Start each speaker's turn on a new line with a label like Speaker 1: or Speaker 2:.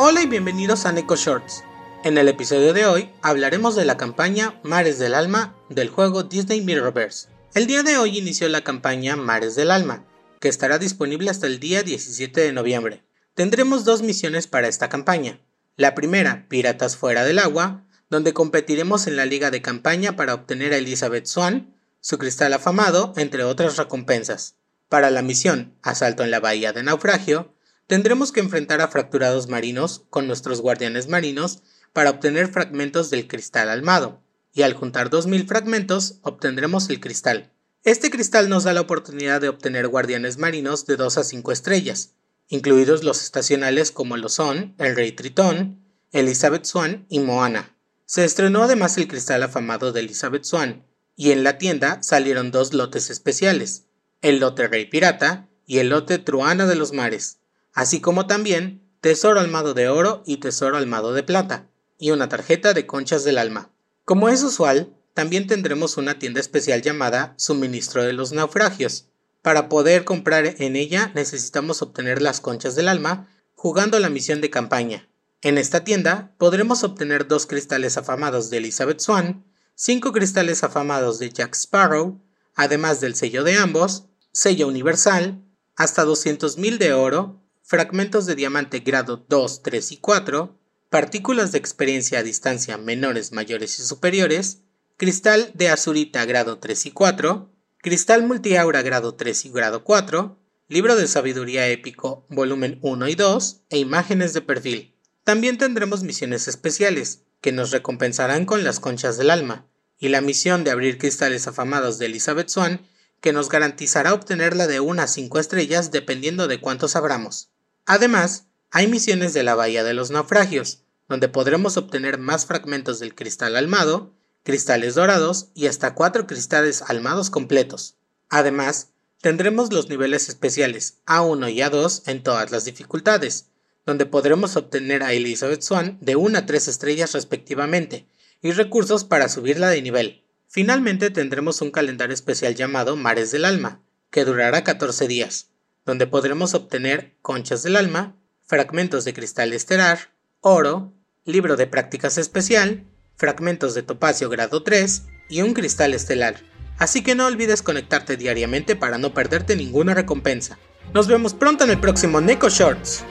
Speaker 1: Hola y bienvenidos a Neko Shorts. En el episodio de hoy hablaremos de la campaña Mares del Alma del juego Disney Mirrorverse. El día de hoy inició la campaña Mares del Alma, que estará disponible hasta el día 17 de noviembre. Tendremos dos misiones para esta campaña. La primera, Piratas fuera del agua, donde competiremos en la liga de campaña para obtener a Elizabeth Swan, su cristal afamado, entre otras recompensas. Para la misión Asalto en la Bahía de Naufragio, tendremos que enfrentar a fracturados marinos con nuestros guardianes marinos para obtener fragmentos del cristal almado, y al juntar 2000 fragmentos obtendremos el cristal. Este cristal nos da la oportunidad de obtener guardianes marinos de 2 a 5 estrellas, incluidos los estacionales como lo son el Rey Tritón, Elizabeth Swan y Moana. Se estrenó además el cristal afamado de Elizabeth Swan, y en la tienda salieron dos lotes especiales, el lote Rey Pirata y el lote Truana de los Mares así como también tesoro almado de oro y tesoro almado de plata, y una tarjeta de conchas del alma. Como es usual, también tendremos una tienda especial llamada Suministro de los Naufragios. Para poder comprar en ella necesitamos obtener las conchas del alma jugando la misión de campaña. En esta tienda podremos obtener dos cristales afamados de Elizabeth Swan, cinco cristales afamados de Jack Sparrow, además del sello de ambos, sello universal, hasta 200.000 de oro, fragmentos de diamante grado 2, 3 y 4, partículas de experiencia a distancia menores, mayores y superiores, cristal de azurita grado 3 y 4, cristal multiaura grado 3 y grado 4, libro de sabiduría épico volumen 1 y 2 e imágenes de perfil. También tendremos misiones especiales, que nos recompensarán con las conchas del alma, y la misión de abrir cristales afamados de Elizabeth Swan, que nos garantizará obtenerla de 1 a 5 estrellas dependiendo de cuántos abramos. Además, hay misiones de la Bahía de los Naufragios, donde podremos obtener más fragmentos del cristal almado, cristales dorados y hasta cuatro cristales almados completos. Además, tendremos los niveles especiales A1 y A2 en todas las dificultades, donde podremos obtener a Elizabeth Swan de 1 a 3 estrellas respectivamente, y recursos para subirla de nivel. Finalmente tendremos un calendario especial llamado Mares del Alma, que durará 14 días, donde podremos obtener conchas del alma, fragmentos de cristal estelar, oro, libro de prácticas especial, fragmentos de topacio grado 3 y un cristal estelar. Así que no olvides conectarte diariamente para no perderte ninguna recompensa. Nos vemos pronto en el próximo Neko Shorts.